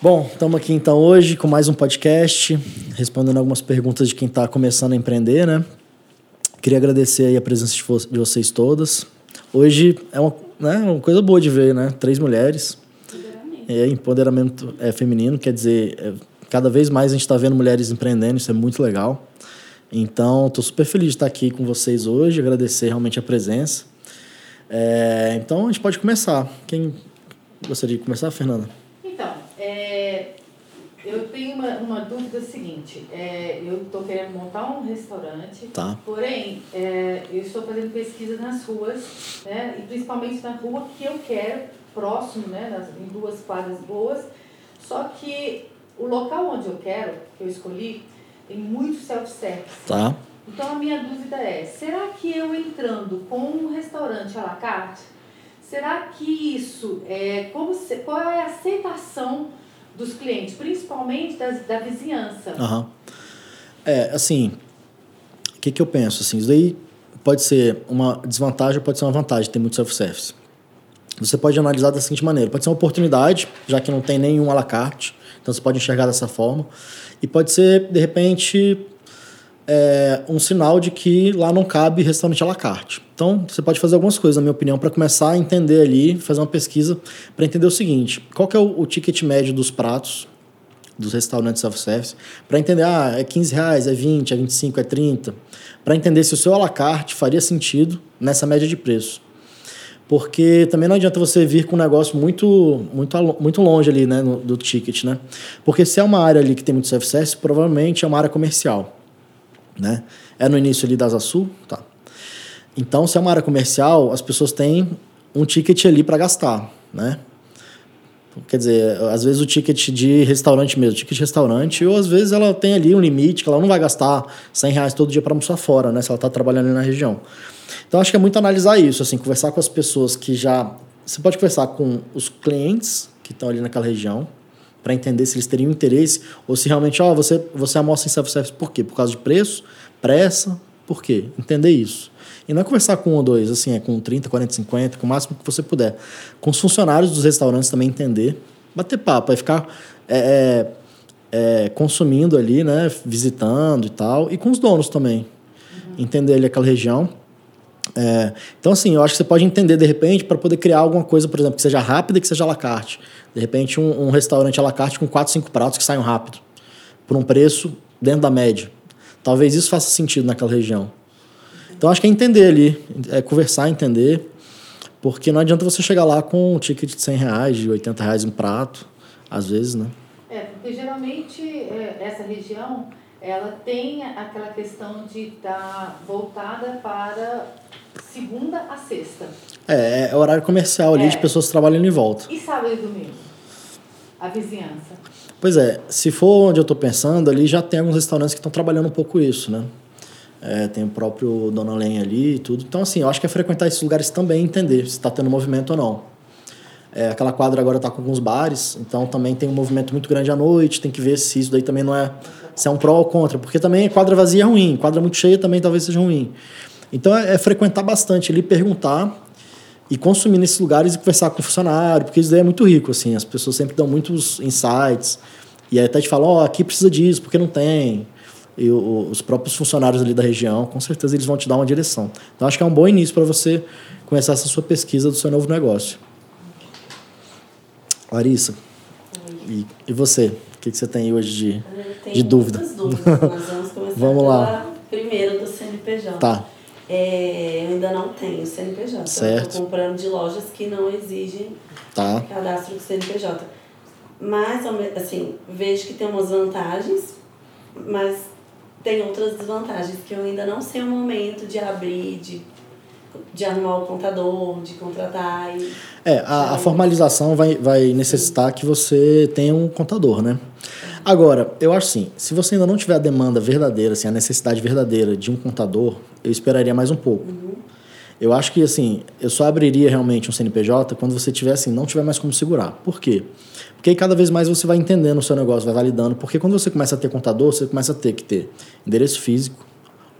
Bom, estamos aqui então hoje com mais um podcast, respondendo algumas perguntas de quem está começando a empreender, né? Queria agradecer aí a presença de, vo de vocês todas. Hoje é uma, né, uma coisa boa de ver, né? Três mulheres. Empoderamento. É, empoderamento é, feminino, quer dizer, é, cada vez mais a gente está vendo mulheres empreendendo, isso é muito legal. Então, estou super feliz de estar aqui com vocês hoje, agradecer realmente a presença. É, então, a gente pode começar. Quem gostaria de começar, Fernanda? Eu tenho uma, uma dúvida seguinte. É, eu estou querendo montar um restaurante, tá. porém, é, eu estou fazendo pesquisa nas ruas, né, e principalmente na rua que eu quero, próximo, né, nas, em duas quadras boas. Só que o local onde eu quero, que eu escolhi, tem muito self-service. Tá. Então a minha dúvida é, será que eu entrando com um restaurante à la carte, será que isso é como qual é a aceitação dos clientes, principalmente das, da vizinhança. Uhum. É, assim, o que, que eu penso? Assim, isso daí pode ser uma desvantagem ou pode ser uma vantagem ter muito self-service. Você pode analisar da seguinte maneira: pode ser uma oportunidade, já que não tem nenhum à la carte, então você pode enxergar dessa forma, e pode ser, de repente, é, um sinal de que lá não cabe restaurante à la carte. Então, você pode fazer algumas coisas, na minha opinião, para começar a entender ali, fazer uma pesquisa para entender o seguinte: qual é o, o ticket médio dos pratos dos restaurantes self-service, para entender, ah, é 15 reais, é 20, é 25, é 30, para entender se o seu à la carte faria sentido nessa média de preço. Porque também não adianta você vir com um negócio muito, muito, muito longe ali, né, no, do ticket, né? Porque se é uma área ali que tem muito self-service, provavelmente é uma área comercial né? É no início ali da Asa? Tá. Então, se é uma área comercial, as pessoas têm um ticket ali para gastar, né? Quer dizer, às vezes o ticket de restaurante mesmo, ticket de restaurante, ou às vezes ela tem ali um limite que ela não vai gastar 100 reais todo dia para almoçar fora, né? Se ela está trabalhando ali na região. Então, acho que é muito analisar isso, assim, conversar com as pessoas que já... Você pode conversar com os clientes que estão ali naquela região, para entender se eles teriam interesse ou se realmente, ó, oh, você, você amostra em self-service por quê? Por causa de preço, pressa, por quê? Entender isso. E não é conversar com um ou dois, assim, é com 30, 40, 50, com o máximo que você puder. Com os funcionários dos restaurantes também entender, bater papo, aí ficar é, é, é, consumindo ali, né, visitando e tal, e com os donos também. Uhum. Entender ali aquela região. É, então, assim, eu acho que você pode entender de repente para poder criar alguma coisa, por exemplo, que seja rápida e que seja à la carte. De repente, um, um restaurante à la carte com 4, 5 pratos que saiam rápido, por um preço dentro da média. Talvez isso faça sentido naquela região. Então, acho que é entender ali, é conversar, entender, porque não adianta você chegar lá com um ticket de 100 reais, de 80 reais um prato, às vezes, né? É, porque geralmente é, essa região ela tem aquela questão de estar tá voltada para segunda a sexta. É, é horário comercial ali é. de pessoas trabalhando em volta. E sábado e domingo? A vizinhança? Pois é, se for onde eu estou pensando, ali já tem alguns restaurantes que estão trabalhando um pouco isso, né? É, tem o próprio Dona Lenha ali e tudo. Então, assim, eu acho que é frequentar esses lugares também entender se está tendo movimento ou não. É, aquela quadra agora está com alguns bares, então também tem um movimento muito grande à noite, tem que ver se isso daí também não é se é um pró ou contra, porque também quadra vazia é ruim, quadra muito cheia também talvez seja ruim. Então é, é frequentar bastante ali, perguntar e consumir nesses lugares e conversar com o funcionário, porque isso daí é muito rico, assim, as pessoas sempre dão muitos insights, e aí até te falam, ó, oh, aqui precisa disso, porque não tem. E o, os próprios funcionários ali da região, com certeza eles vão te dar uma direção. Então acho que é um bom início para você começar essa sua pesquisa do seu novo negócio. Larissa, e, e você? O que, que você tem hoje de, de dúvida? dúvidas. Nós vamos começar vamos lá. primeiro do CNPJ. Tá. É, eu ainda não tenho CNPJ. Certo. Estou comprando de lojas que não exigem tá. cadastro do CNPJ. Mas, assim, vejo que tem umas vantagens, mas tem outras desvantagens que eu ainda não sei o momento de abrir, de de arrumar o contador, de contratar e... É, a, a formalização vai, vai necessitar Sim. que você tenha um contador, né? Agora, eu acho assim, se você ainda não tiver a demanda verdadeira, assim, a necessidade verdadeira de um contador, eu esperaria mais um pouco. Uhum. Eu acho que, assim, eu só abriria realmente um CNPJ quando você tiver, assim, não tiver mais como segurar. Por quê? Porque aí cada vez mais você vai entendendo o seu negócio, vai validando. Porque quando você começa a ter contador, você começa a ter que ter endereço físico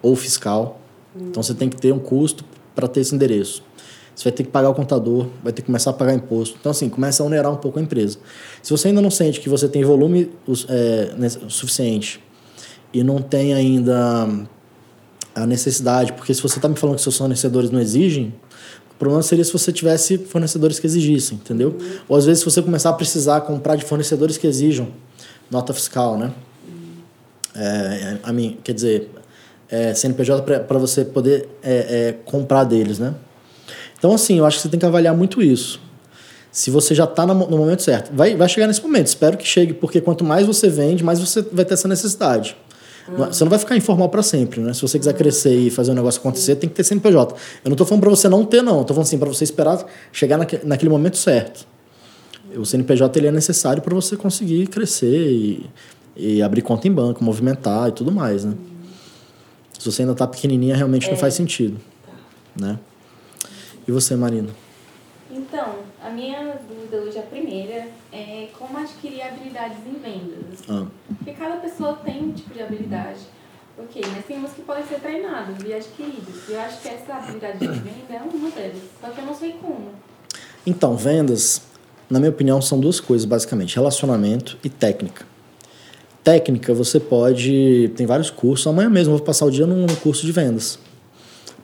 ou fiscal. Uhum. Então você tem que ter um custo para ter esse endereço. Você vai ter que pagar o contador, vai ter que começar a pagar imposto. Então, assim, começa a onerar um pouco a empresa. Se você ainda não sente que você tem volume é, suficiente e não tem ainda a necessidade, porque se você está me falando que seus fornecedores não exigem, o problema seria se você tivesse fornecedores que exigissem, entendeu? Ou às vezes se você começar a precisar comprar de fornecedores que exijam nota fiscal, né? É, a mim, quer dizer, é, CNPJ para você poder é, é, comprar deles, né? Então, assim, eu acho que você tem que avaliar muito isso. Se você já está no momento certo. Vai, vai chegar nesse momento, espero que chegue, porque quanto mais você vende, mais você vai ter essa necessidade. Hum. Você não vai ficar informal para sempre, né? Se você quiser crescer e fazer um negócio acontecer, tem que ter CNPJ. Eu não estou falando para você não ter, não. Estou falando assim, para você esperar chegar naque, naquele momento certo. O CNPJ ele é necessário para você conseguir crescer e, e abrir conta em banco, movimentar e tudo mais, né? Se você ainda está pequenininha, realmente é. não faz sentido, né? E você, Marina? Então, a minha dúvida hoje, a primeira, é como adquirir habilidades em vendas. Ah. Porque cada pessoa tem um tipo de habilidade. Ok, mas tem umas que podem ser treinadas e adquiridas. E eu acho que essa habilidade de venda é uma delas. Só que eu não sei como. Então, vendas, na minha opinião, são duas coisas, basicamente: relacionamento e técnica. Técnica, você pode. Tem vários cursos. Amanhã mesmo eu vou passar o dia num curso de vendas.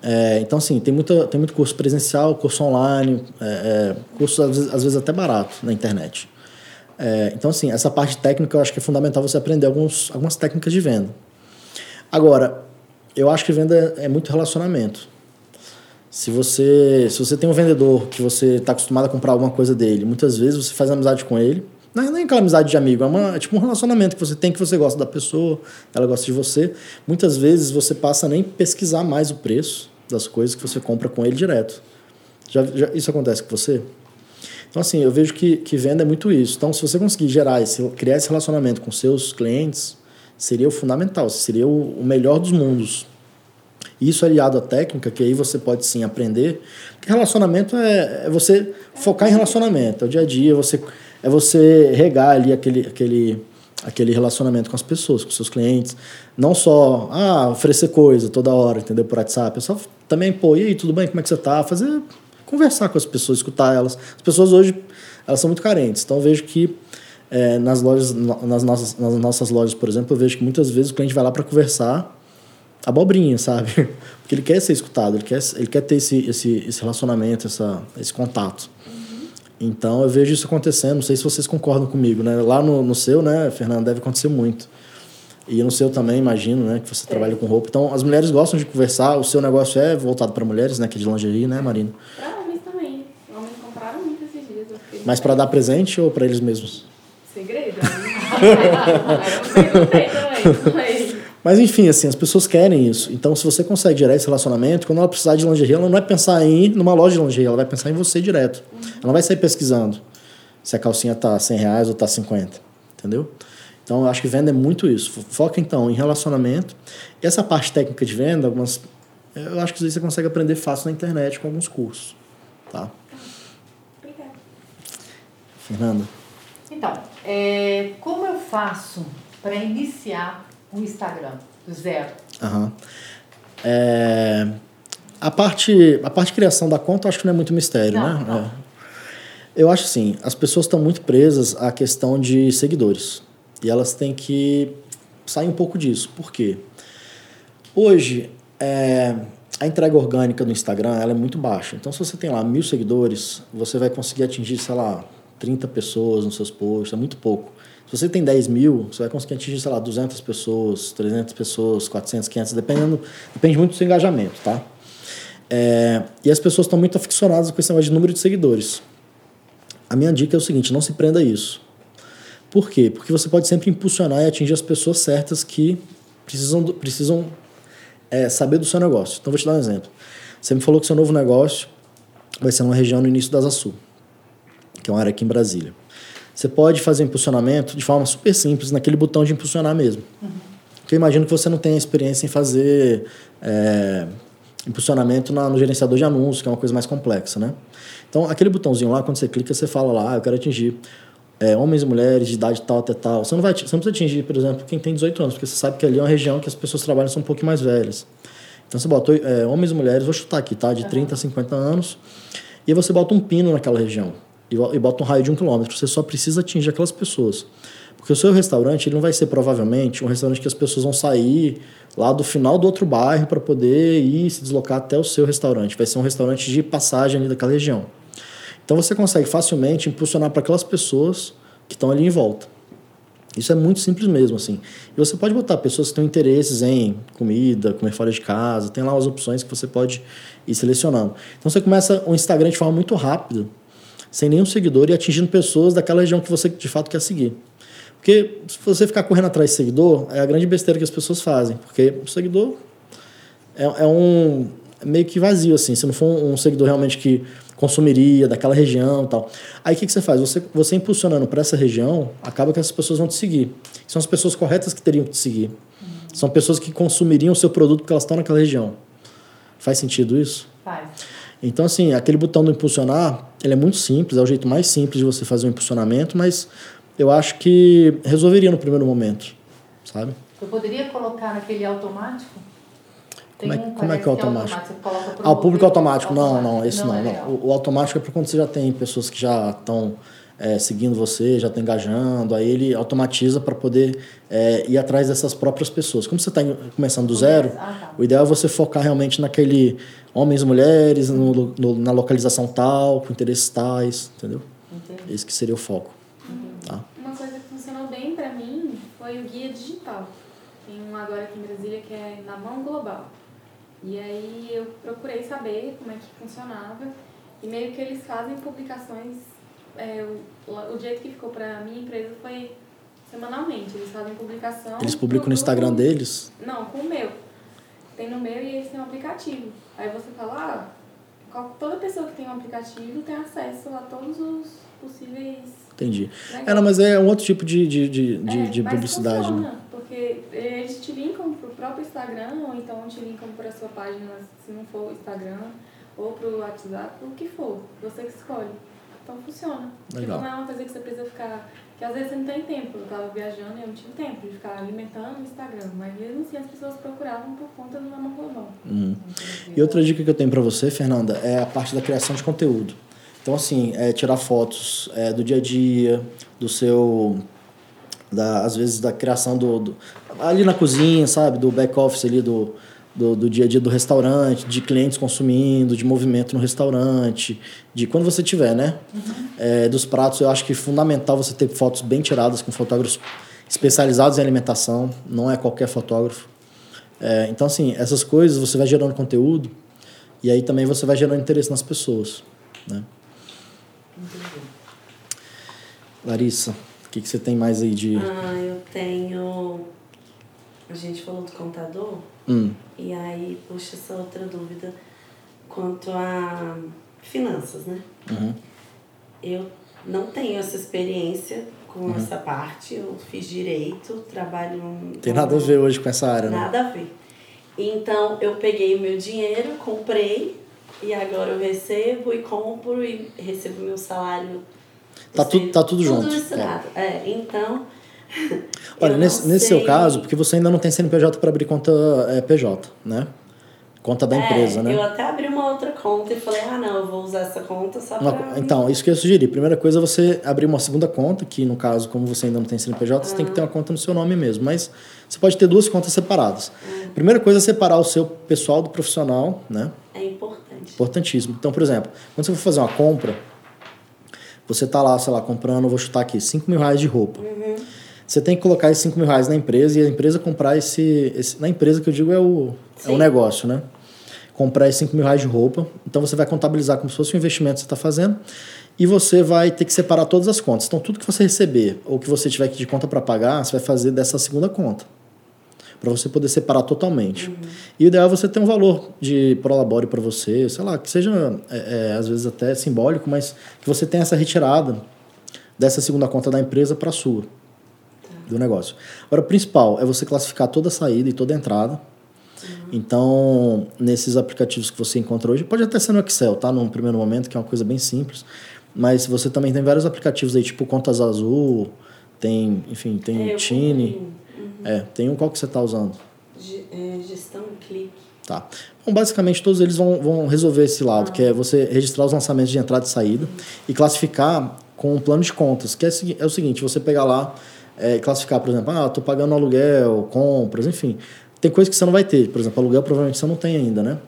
É, então, assim, tem, muita, tem muito curso presencial, curso online, é, é, curso às vezes, às vezes, até barato na internet. É, então, assim, essa parte técnica eu acho que é fundamental você aprender alguns, algumas técnicas de venda. Agora, eu acho que venda é muito relacionamento. Se você, se você tem um vendedor que você está acostumado a comprar alguma coisa dele, muitas vezes você faz amizade com ele, não é nem aquela amizade de amigo, é, uma, é tipo um relacionamento que você tem, que você gosta da pessoa, ela gosta de você. Muitas vezes você passa a nem pesquisar mais o preço das coisas que você compra com ele direto. Já, já, isso acontece com você? Então, assim, eu vejo que, que venda é muito isso. Então, se você conseguir gerar esse, criar esse relacionamento com seus clientes, seria o fundamental, seria o, o melhor dos mundos. Isso aliado à técnica, que aí você pode sim aprender. Porque relacionamento é, é você focar em relacionamento, é o dia a dia, você é você regar ali aquele, aquele, aquele relacionamento com as pessoas, com seus clientes. Não só ah, oferecer coisa toda hora, entendeu? Por WhatsApp. É só também, pô, e aí, tudo bem? Como é que você tá? Fazer. Conversar com as pessoas, escutar elas. As pessoas hoje, elas são muito carentes. Então, eu vejo que é, nas lojas, nas nossas, nas nossas lojas, por exemplo, eu vejo que muitas vezes o cliente vai lá para conversar abobrinha, sabe? Porque ele quer ser escutado, ele quer, ele quer ter esse, esse, esse relacionamento, essa, esse contato. Então eu vejo isso acontecendo, não sei se vocês concordam comigo, né? Lá no, no seu, né, Fernando, deve acontecer muito. E no seu também, imagino, né, que você é. trabalha com roupa. Então as mulheres gostam de conversar, o seu negócio é voltado para mulheres, né, que é de lingerie, né, Marina? Para homens também. Homens compraram muito esses dias. Mas para dar presente ou para eles mesmos? Segredo. eu também. Mas enfim, assim, as pessoas querem isso. Então, se você consegue gerar esse relacionamento, quando ela precisar de lingerie, ela não vai pensar em ir numa loja de lingerie, ela vai pensar em você direto. Uhum. Ela não vai sair pesquisando se a calcinha tá 100 reais ou tá 50. Entendeu? Então, eu acho que venda é muito isso. Foca, então, em relacionamento. E essa parte técnica de venda, algumas, eu acho que você consegue aprender fácil na internet com alguns cursos. Tá? Obrigada. Fernanda. Então, é, como eu faço para iniciar o Instagram, do zero? Uhum. É, a, parte, a parte de criação da conta eu acho que não é muito mistério, não, né? Não. É. Eu acho assim, as pessoas estão muito presas à questão de seguidores. E elas têm que sair um pouco disso. Por quê? Hoje, é, a entrega orgânica do Instagram ela é muito baixa. Então, se você tem lá mil seguidores, você vai conseguir atingir, sei lá, 30 pessoas nos seus posts, é muito pouco. Se você tem 10 mil, você vai conseguir atingir, sei lá, 200 pessoas, 300 pessoas, 400, 500, dependendo, depende muito do seu engajamento, tá? É, e as pessoas estão muito aficionadas com esse negócio de número de seguidores. A minha dica é o seguinte, não se prenda a isso. Por quê? Porque você pode sempre impulsionar e atingir as pessoas certas que precisam, precisam é, saber do seu negócio. Então, vou te dar um exemplo. Você me falou que seu novo negócio vai ser uma região no início da Asa Sul, que é uma área aqui em Brasília. Você pode fazer impulsionamento de forma super simples, naquele botão de impulsionar mesmo. Uhum. Porque eu imagino que você não tenha experiência em fazer é, impulsionamento na, no gerenciador de anúncios, que é uma coisa mais complexa, né? Então, aquele botãozinho lá, quando você clica, você fala lá, ah, eu quero atingir é, homens e mulheres de idade tal até tal. Você não, vai, você não precisa atingir, por exemplo, quem tem 18 anos, porque você sabe que ali é uma região que as pessoas trabalham são um pouquinho mais velhas. Então, você botou é, homens e mulheres, vou chutar aqui, tá? De 30 a 50 anos E você bota um pino naquela região e bota um raio de um quilômetro. Você só precisa atingir aquelas pessoas. Porque o seu restaurante ele não vai ser provavelmente um restaurante que as pessoas vão sair lá do final do outro bairro para poder ir se deslocar até o seu restaurante. Vai ser um restaurante de passagem ali daquela região. Então você consegue facilmente impulsionar para aquelas pessoas que estão ali em volta. Isso é muito simples mesmo, assim. E você pode botar pessoas que têm interesses em comida, comer fora de casa, tem lá as opções que você pode ir selecionando. Então você começa o Instagram de forma muito rápida, sem nenhum seguidor e atingindo pessoas daquela região que você de fato quer seguir. Porque se você ficar correndo atrás de seguidor, é a grande besteira que as pessoas fazem. Porque o seguidor é, é um é meio que vazio, assim. Se não for um, um seguidor realmente que consumiria daquela região tal. Aí o que, que você faz? Você, você impulsionando para essa região, acaba que essas pessoas vão te seguir. São as pessoas corretas que teriam que te seguir. São pessoas que consumiriam o seu produto porque elas estão naquela região. Faz sentido isso? Faz. Então, assim, aquele botão do impulsionar, ele é muito simples, é o jeito mais simples de você fazer um impulsionamento, mas eu acho que resolveria no primeiro momento, sabe? Eu poderia colocar naquele automático? Como é, como é que é o automático? automático ah, o público automático. Não, não, esse não. não, é não. O, o, automático é para quando você já tem pessoas que já estão é, seguindo você, já estão engajando, aí ele automatiza para poder é, ir atrás dessas próprias pessoas. Como você está começando do zero, ah, tá. o ideal é você focar realmente naquele homens e mulheres, no, no, na localização tal, com interesses tais, entendeu? Entendi. Esse que seria o foco. Tá? Uma coisa que funcionou bem para mim foi o guia digital. Tem um agora aqui em Brasília que é na mão global. E aí eu procurei saber como é que funcionava e meio que eles fazem publicações. É, o, o jeito que ficou para minha empresa foi semanalmente. Eles fazem publicação. Eles publicam no Instagram deles? Não, com o meu. Tem no meu e eles têm um aplicativo. Aí você fala, ah, toda pessoa que tem um aplicativo tem acesso a todos os possíveis Entendi. É, não, mas é um outro tipo de, de, de, de, é, de publicidade. Funciona, né? Porque eles te linkam pro próprio Instagram, ou então te linkam para sua página, se não for o Instagram, ou pro WhatsApp, o que for. Você que escolhe. Então funciona. Legal. Porque não é uma coisa que você precisa ficar. Que às vezes você não tem tempo. Eu estava viajando e eu não tinha tempo de ficar alimentando o Instagram. Mas mesmo assim as pessoas procuravam por conta do Mama Global. Uhum. E outra dica que eu tenho para você, Fernanda, é a parte da criação de conteúdo. Então, assim, é tirar fotos é, do dia a dia, do seu. Da, às vezes da criação do, do ali na cozinha, sabe? Do back-office ali do, do, do, dia a dia do restaurante, de clientes consumindo, de movimento no restaurante, de quando você tiver, né? Uhum. É, dos pratos, eu acho que é fundamental você ter fotos bem tiradas com fotógrafos especializados em alimentação, não é qualquer fotógrafo. É, então, assim, essas coisas você vai gerando conteúdo e aí também você vai gerando interesse nas pessoas, né? Larissa, o que, que você tem mais aí de. Ah, eu tenho. A gente falou do contador. Hum. E aí puxa essa outra dúvida quanto a finanças, né? Uhum. Eu não tenho essa experiência com uhum. essa parte. Eu fiz direito, trabalho. Tem nada a ver hoje com essa área, né? Nada a ver. Então eu peguei o meu dinheiro, comprei e agora eu recebo e compro e recebo meu salário. Tá, tu, tá tudo, tudo junto. Tudo misturado. É. é, então. Olha, nesse, nesse seu caso, porque você ainda não tem CNPJ para abrir conta é, PJ, né? Conta da é, empresa, né? Eu até abri uma outra conta e falei, ah, não, eu vou usar essa conta só para. Então, isso que eu sugeri. Primeira coisa é você abrir uma segunda conta, que no caso, como você ainda não tem CNPJ, você tem que ter uma conta no seu nome mesmo. Mas você pode ter duas contas separadas. Primeira coisa é separar o seu pessoal do profissional, né? É importante. Importantíssimo. Então, por exemplo, quando você for fazer uma compra, você está lá, sei lá, comprando, vou chutar aqui, 5 mil reais de roupa. Uhum. Você tem que colocar esses 5 mil reais na empresa e a empresa comprar esse, esse. Na empresa que eu digo é o, é o negócio, né? Comprar esses 5 mil reais de roupa. Então você vai contabilizar como se fosse um investimento que você está fazendo e você vai ter que separar todas as contas. Então tudo que você receber ou que você tiver de conta para pagar, você vai fazer dessa segunda conta para você poder separar totalmente. Uhum. E o ideal é você ter um valor de prolabore para você, sei lá, que seja é, é, às vezes até simbólico, mas que você tenha essa retirada dessa segunda conta da empresa para a sua. Do negócio. Agora, o principal é você classificar toda a saída e toda a entrada. Uhum. Então, nesses aplicativos que você encontra hoje, pode até ser no Excel, tá? Num primeiro momento, que é uma coisa bem simples. Mas você também tem vários aplicativos aí, tipo Contas Azul, tem, enfim, tem é, Tine. É, tem um qual que você está usando? G é, gestão clique. Tá. Bom, basicamente, todos eles vão, vão resolver esse lado, ah. que é você registrar os lançamentos de entrada e saída e classificar com um plano de contas, que é, é o seguinte, você pegar lá é, classificar, por exemplo, ah, estou pagando aluguel, compras, enfim. Tem coisas que você não vai ter. Por exemplo, aluguel provavelmente você não tem ainda, né?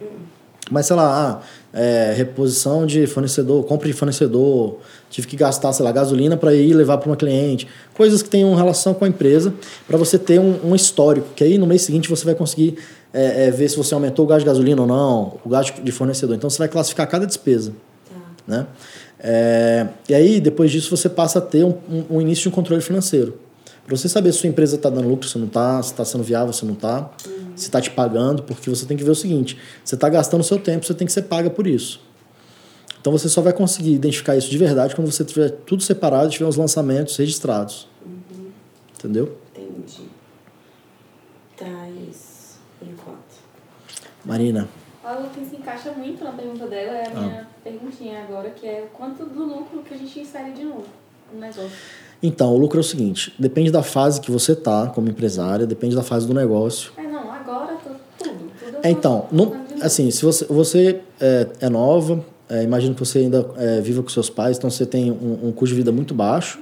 Mas, sei lá, ah, é, reposição de fornecedor, compra de fornecedor, tive que gastar, sei lá, gasolina para ir levar para uma cliente. Coisas que tenham relação com a empresa, para você ter um, um, histórico, que aí no mês seguinte você vai conseguir é, é, ver se você aumentou o gasto de gasolina ou não, o gasto de fornecedor. Então você vai classificar cada despesa. Tá. Né? É, e aí, depois disso, você passa a ter um, um, um início de um controle financeiro. Para você saber se sua empresa está dando lucro, se não está, se está sendo viável, se não está, uhum. se está te pagando, porque você tem que ver o seguinte: você está gastando seu tempo, você tem que ser paga por isso. Então você só vai conseguir identificar isso de verdade quando você tiver tudo separado e tiver os lançamentos registrados. Uhum. Entendeu? Entendi. Tá, por enquanto. Marina. Algo que se encaixa muito na pergunta dela é a minha ah. perguntinha agora, que é quanto do lucro que a gente insere de novo no negócio. Então, o lucro é o seguinte: depende da fase que você tá como empresária, depende da fase do negócio. É, não, agora tudo. tudo é, então, no, assim, se você, você é, é nova, é, imagino que você ainda é, viva com seus pais, então você tem um, um custo de vida muito baixo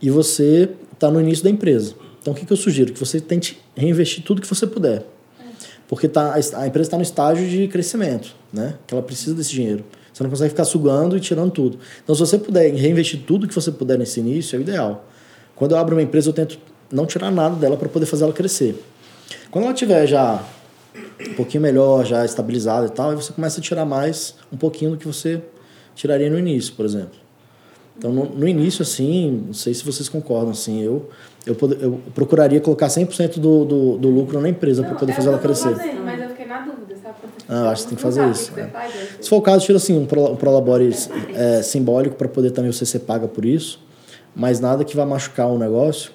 e você está no início da empresa. Então, o que, que eu sugiro? Que você tente reinvestir tudo que você puder. Porque tá, a empresa está no estágio de crescimento, né? Que ela precisa desse dinheiro. Você não consegue ficar sugando e tirando tudo. Então, se você puder reinvestir tudo que você puder nesse início, é o ideal. Quando eu abro uma empresa, eu tento não tirar nada dela para poder fazer ela crescer. Quando ela tiver já um pouquinho melhor, já estabilizada e tal, aí você começa a tirar mais um pouquinho do que você tiraria no início, por exemplo. Então, no, no início, assim, não sei se vocês concordam, assim, eu, eu, eu procuraria colocar 100% do, do, do lucro na empresa para poder fazer ela crescer. Fazendo, mas eu fiquei na dúvida, Ah, acho que tem que fazer isso. É. Se for o caso, tira assim um, pro, um prolabore é, simbólico para poder também você ser paga por isso, mas nada que vá machucar o negócio.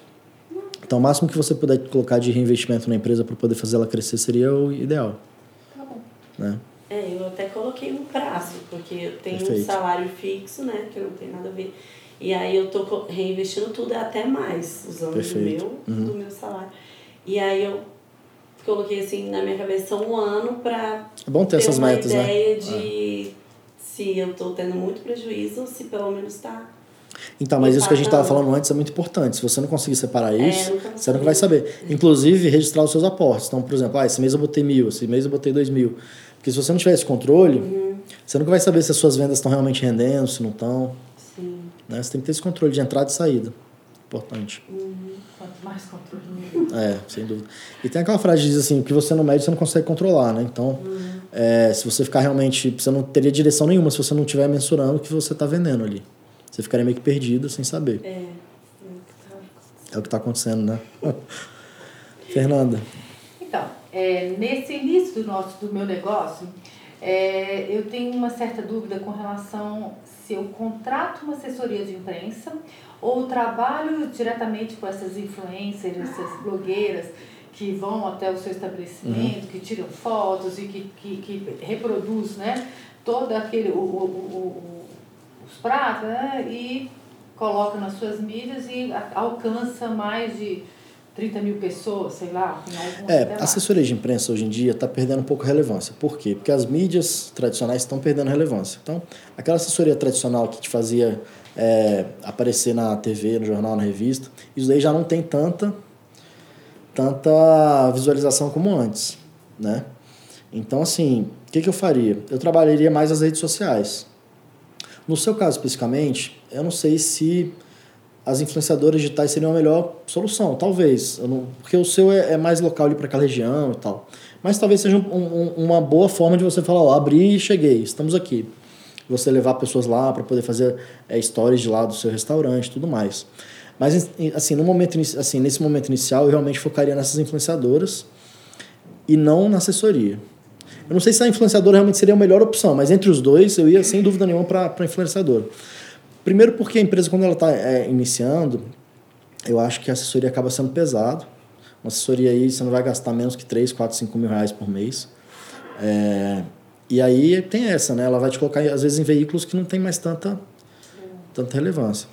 Então, o máximo que você puder colocar de reinvestimento na empresa para poder fazer ela crescer seria o ideal. Tá bom. Né? É, eu até coloquei um prazo, porque eu tenho Perfeito. um salário fixo, né, que não tem nada a ver. E aí eu tô reinvestindo tudo até mais, usando Perfeito. do meu, uhum. do meu salário. E aí eu coloquei assim na minha cabeça um ano para é bom ter, ter essas uma metas, né? ideia né? de é. se eu estou tendo muito prejuízo, se pelo menos está então, mas isso que a gente estava falando antes é muito importante. Se você não conseguir separar é, isso, é, você não vai saber. Inclusive, registrar os seus aportes. Então, por exemplo, ah, esse mês eu botei mil, esse mês eu botei dois mil. Porque se você não tiver esse controle, uhum. você nunca vai saber se as suas vendas estão realmente rendendo, se não estão. Sim. Né? Você tem que ter esse controle de entrada e saída. Importante. Uhum mais controle. É, sem dúvida. E tem aquela frase que diz assim, o que você não mede, você não consegue controlar, né? Então, uhum. é, se você ficar realmente... Você não teria direção nenhuma se você não estiver mensurando o que você está vendendo ali. Você ficaria meio que perdido sem saber. É. É o que está acontecendo, né? Fernanda. Então, é, nesse início do, nosso, do meu negócio, é, eu tenho uma certa dúvida com relação se eu contrato uma assessoria de imprensa ou trabalho diretamente com essas influencers, essas blogueiras que vão até o seu estabelecimento, uhum. que tiram fotos e que, que, que reproduz né, todo aquele, o, o, o, os pratos né, e coloca nas suas mídias e alcança mais de 30 mil pessoas, sei lá. é, a assessoria de imprensa hoje em dia está perdendo um pouco de relevância. Por quê? Porque as mídias tradicionais estão perdendo relevância. Então, aquela assessoria tradicional que te fazia é, aparecer na TV, no jornal, na revista, isso daí já não tem tanta, tanta visualização como antes, né? Então, assim, o que, que eu faria? Eu trabalharia mais as redes sociais. No seu caso, especificamente, eu não sei se as influenciadoras digitais seriam a melhor solução, talvez. Não, porque o seu é, é mais local ali para aquela região e tal. Mas talvez seja um, um, uma boa forma de você falar, ó, abri e cheguei, estamos aqui você levar pessoas lá para poder fazer é, stories de lá do seu restaurante tudo mais. Mas, assim, no momento, assim, nesse momento inicial, eu realmente focaria nessas influenciadoras e não na assessoria. Eu não sei se a influenciadora realmente seria a melhor opção, mas entre os dois, eu ia sem dúvida nenhuma para a influenciadora. Primeiro porque a empresa, quando ela está é, iniciando, eu acho que a assessoria acaba sendo pesado. Uma assessoria aí, você não vai gastar menos que 3, 4, 5 mil reais por mês. É, e aí tem essa, né? Ela vai te colocar, às vezes, em veículos que não tem mais tanta, tanta relevância.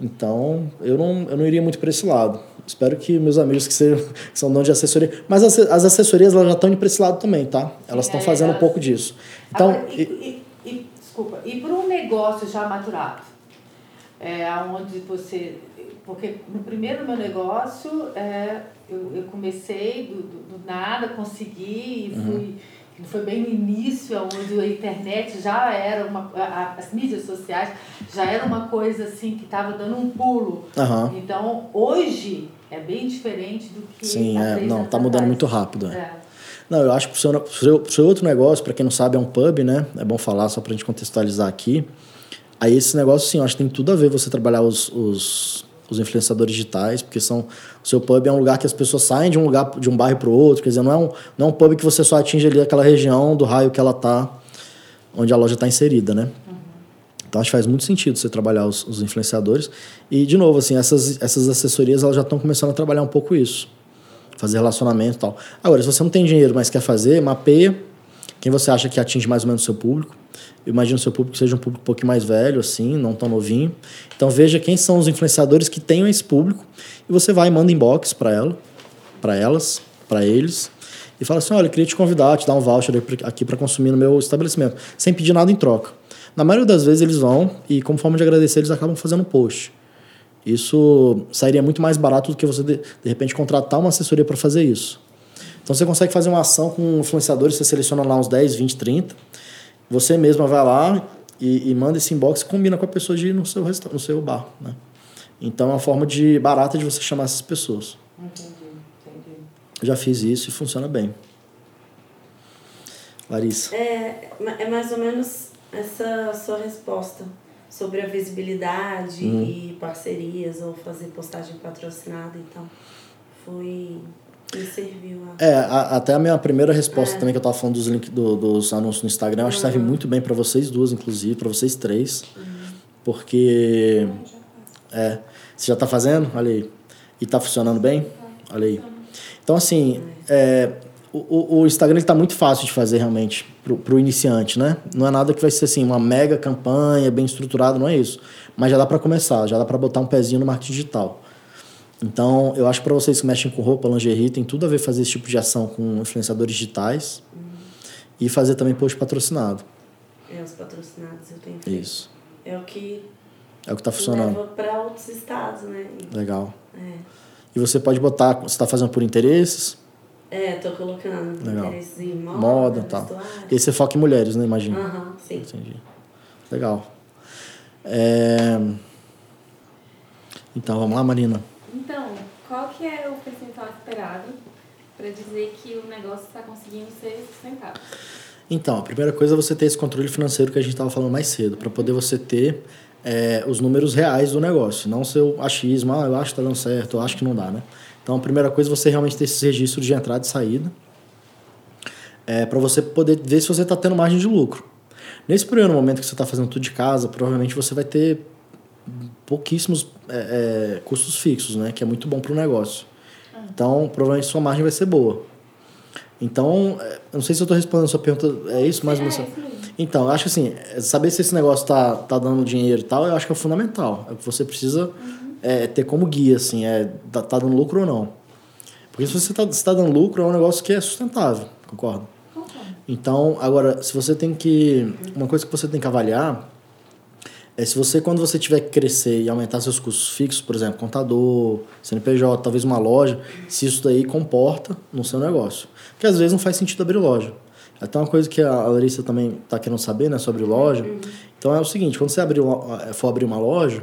Então, eu não, eu não iria muito para esse lado. Espero que meus amigos que, sejam, que são donos de assessoria. Mas as, as assessorias elas já estão indo para esse lado também, tá? Elas estão é, fazendo um pouco disso. Então, Agora, e, e, e, desculpa, e para um negócio já maturado? É, onde você. Porque no primeiro meu negócio, é, eu, eu comecei do, do, do nada, consegui e uhum. fui. Uhum foi bem no início, onde a internet já era uma. as mídias sociais já era uma coisa assim que estava dando um pulo. Uhum. Então, hoje é bem diferente do que. Sim, é, não, está mudando muito rápido. É. é. Não, eu acho que o seu, seu, seu outro negócio, para quem não sabe, é um pub, né? É bom falar só para a gente contextualizar aqui. Aí esse negócio, sim, eu acho que tem tudo a ver você trabalhar os, os os influenciadores digitais, porque são o seu pub é um lugar que as pessoas saem de um lugar de um bairro para o outro, quer dizer, não é um não é um pub que você só atinge ali aquela região do raio que ela tá onde a loja está inserida, né? Uhum. Então acho que faz muito sentido você trabalhar os, os influenciadores e de novo assim essas essas assessorias elas já estão começando a trabalhar um pouco isso, fazer relacionamento e tal. Agora se você não tem dinheiro mas quer fazer, mapeia quem você acha que atinge mais ou menos o seu público eu imagino seu público seja um público um pouquinho mais velho, assim, não tão novinho. Então veja quem são os influenciadores que tenham esse público e você vai e manda inbox para ela, para elas, para eles e fala assim: olha, eu queria te convidar, te dar um voucher aqui para consumir no meu estabelecimento, sem pedir nada em troca. Na maioria das vezes eles vão e, como forma de agradecer, eles acabam fazendo um post. Isso sairia muito mais barato do que você, de, de repente, contratar uma assessoria para fazer isso. Então você consegue fazer uma ação com influenciadores, você seleciona lá uns 10, 20, 30 você mesma vai lá e, e manda esse inbox e combina com a pessoa de ir no seu, no seu bar. Né? Então é uma forma de barata de você chamar essas pessoas. Entendi, entendi. Já fiz isso e funciona bem. Larissa. É, é mais ou menos essa sua resposta sobre a visibilidade uhum. e parcerias ou fazer postagem patrocinada. Então, foi serviu. É, a, até a minha primeira resposta é. também, que eu tava falando dos, link, do, dos anúncios no Instagram, eu acho que serve uhum. muito bem para vocês duas, inclusive, para vocês três. Uhum. Porque. É. Você já tá fazendo? Olha aí. E tá funcionando bem? Olha aí. Então, assim, é, o, o Instagram está muito fácil de fazer realmente para o iniciante, né? Não é nada que vai ser assim, uma mega campanha, bem estruturado, não é isso. Mas já dá para começar, já dá para botar um pezinho no marketing digital. Então, eu acho que para vocês que mexem com roupa, lingerie, tem tudo a ver fazer esse tipo de ação com influenciadores digitais uhum. e fazer também post patrocinado. É, os patrocinados eu tenho feito. Isso. É o que é o que está funcionando. Leva para outros estados, né? Legal. É. E você pode botar, você está fazendo por interesses? É, tô colocando Legal. interesses em moda, moda tal. E aí você foca em mulheres, né? Imagina. Aham, uhum, sim. Entendi. Legal. É... Então, vamos lá, Marina. Então, qual que é o percentual esperado para dizer que o negócio está conseguindo ser sustentável? Então, a primeira coisa é você ter esse controle financeiro que a gente estava falando mais cedo, para poder você ter é, os números reais do negócio, não seu achismo, ah, eu acho que está dando certo, eu acho que não dá, né? Então, a primeira coisa é você realmente ter esses registros de entrada e saída, é, para você poder ver se você está tendo margem de lucro. Nesse primeiro momento que você está fazendo tudo de casa, provavelmente você vai ter pouquíssimos é, é, custos fixos, né? Que é muito bom para o negócio. Então, provavelmente sua margem vai ser boa. Então, é, eu não sei se eu estou respondendo a sua pergunta, é isso? Mas, é, então, eu acho que assim, saber se esse negócio está tá dando dinheiro e tal, eu acho que é fundamental. É você precisa uhum. é, ter como guia, assim, é, tá, tá, dando lucro ou não. Porque se você está tá dando lucro, é um negócio que é sustentável, concorda? Concordo. Então, agora, se você tem que... Uma coisa que você tem que avaliar é se você, quando você tiver que crescer e aumentar seus custos fixos, por exemplo, contador, CNPJ, talvez uma loja, se isso daí comporta no seu negócio. Porque às vezes não faz sentido abrir loja. Até uma coisa que a Larissa também está querendo saber, né, sobre loja. Então é o seguinte, quando você abrir é, for abrir uma loja,